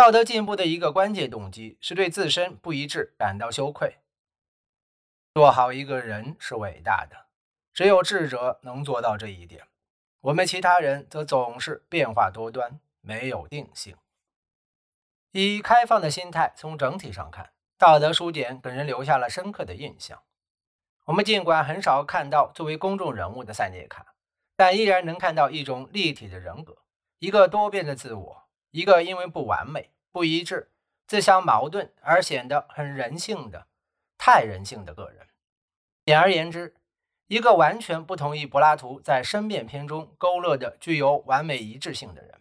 道德进步的一个关键动机是对自身不一致感到羞愧。做好一个人是伟大的，只有智者能做到这一点。我们其他人则总是变化多端，没有定性。以开放的心态，从整体上看，《道德书简》给人留下了深刻的印象。我们尽管很少看到作为公众人物的塞涅卡，但依然能看到一种立体的人格，一个多变的自我，一个因为不完美、不一致、自相矛盾而显得很人性的。太人性的个人，简而言之，一个完全不同意柏拉图在申辩篇中勾勒的具有完美一致性的人。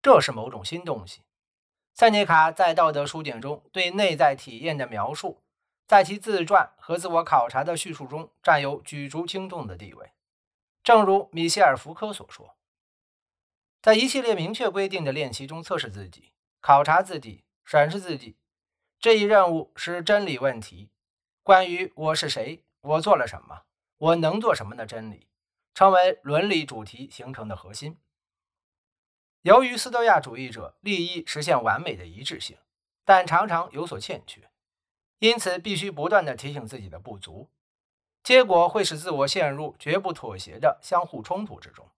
这是某种新东西。塞涅卡在《道德书简》中对内在体验的描述，在其自传和自我考察的叙述中占有举足轻重的地位。正如米歇尔·福柯所说，在一系列明确规定的练习中测试自己、考察自己、审视自己。这一任务是真理问题，关于我是谁、我做了什么、我能做什么的真理，成为伦理主题形成的核心。由于斯多亚主义者利益实现完美的一致性，但常常有所欠缺，因此必须不断地提醒自己的不足，结果会使自我陷入绝不妥协的相互冲突之中。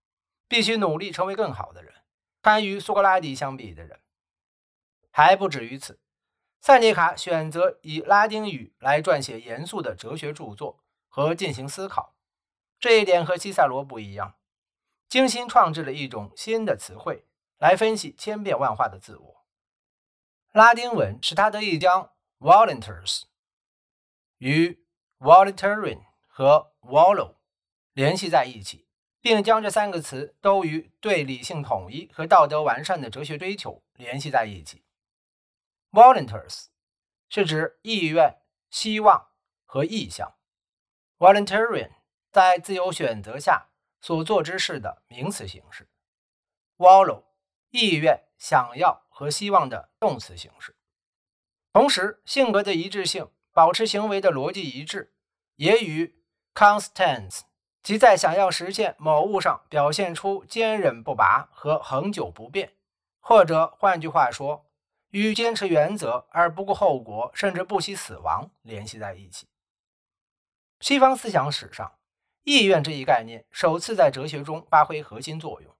必须努力成为更好的人，堪与苏格拉底相比的人。还不止于此。塞涅卡选择以拉丁语来撰写严肃的哲学著作和进行思考，这一点和西塞罗不一样，精心创制了一种新的词汇来分析千变万化的自我。拉丁文使他得以将 volunteers 与 voluntarian 和 wallow 联系在一起，并将这三个词都与对理性统一和道德完善的哲学追求联系在一起。Volunteers 是指意愿、希望和意向。Voluntarian 在自由选择下所做之事的名词形式。Wallow 意愿、想要和希望的动词形式。同时，性格的一致性、保持行为的逻辑一致，也与 constans 即在想要实现某物上表现出坚韧不拔和恒久不变，或者换句话说。与坚持原则而不顾后果，甚至不惜死亡联系在一起。西方思想史上，意愿这一概念首次在哲学中发挥核心作用。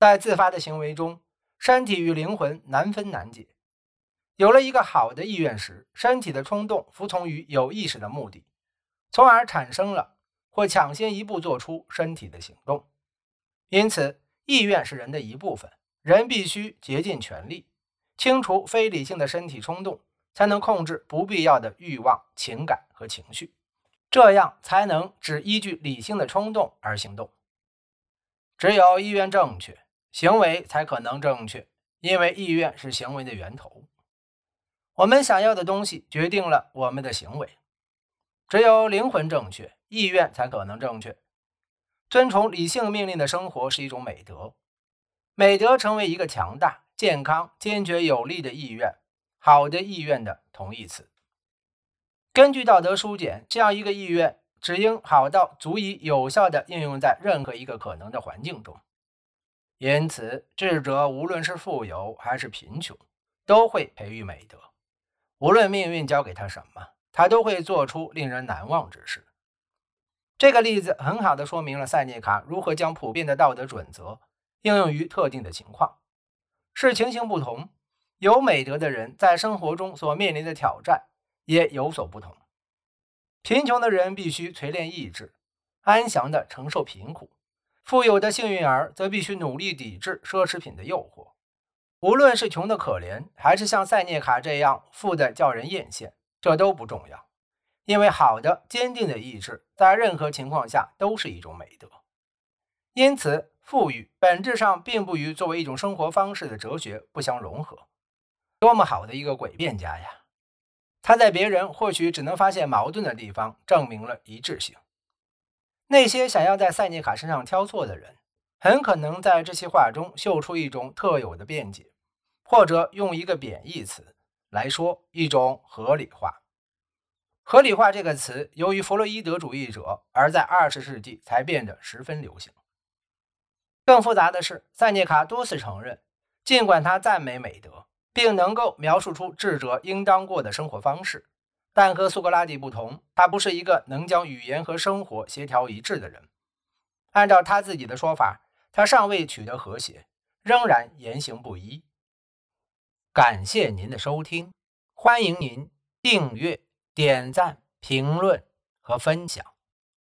在自发的行为中，身体与灵魂难分难解。有了一个好的意愿时，身体的冲动服从于有意识的目的，从而产生了或抢先一步做出身体的行动。因此，意愿是人的一部分，人必须竭尽全力。清除非理性的身体冲动，才能控制不必要的欲望、情感和情绪，这样才能只依据理性的冲动而行动。只有意愿正确，行为才可能正确，因为意愿是行为的源头。我们想要的东西决定了我们的行为。只有灵魂正确，意愿才可能正确。遵从理性命令的生活是一种美德，美德成为一个强大。健康、坚决、有力的意愿，好的意愿的同义词。根据《道德书简》，这样一个意愿只应好到足以有效地应用在任何一个可能的环境中。因此，智者无论是富有还是贫穷，都会培育美德。无论命运交给他什么，他都会做出令人难忘之事。这个例子很好地说明了塞涅卡如何将普遍的道德准则应用于特定的情况。是情形不同，有美德的人在生活中所面临的挑战也有所不同。贫穷的人必须锤炼意志，安详地承受贫苦；富有的幸运儿则必须努力抵制奢侈品的诱惑。无论是穷得可怜，还是像塞涅卡这样富得叫人艳羡，这都不重要，因为好的、坚定的意志在任何情况下都是一种美德。因此。富裕本质上并不与作为一种生活方式的哲学不相融合。多么好的一个诡辩家呀！他在别人或许只能发现矛盾的地方，证明了一致性。那些想要在塞涅卡身上挑错的人，很可能在这些话中嗅出一种特有的辩解，或者用一个贬义词来说，一种合理化。合理化这个词，由于弗洛伊德主义者，而在二十世纪才变得十分流行。更复杂的是，塞涅卡多次承认，尽管他赞美美德，并能够描述出智者应当过的生活方式，但和苏格拉底不同，他不是一个能将语言和生活协调一致的人。按照他自己的说法，他尚未取得和谐，仍然言行不一。感谢您的收听，欢迎您订阅、点赞、评论和分享。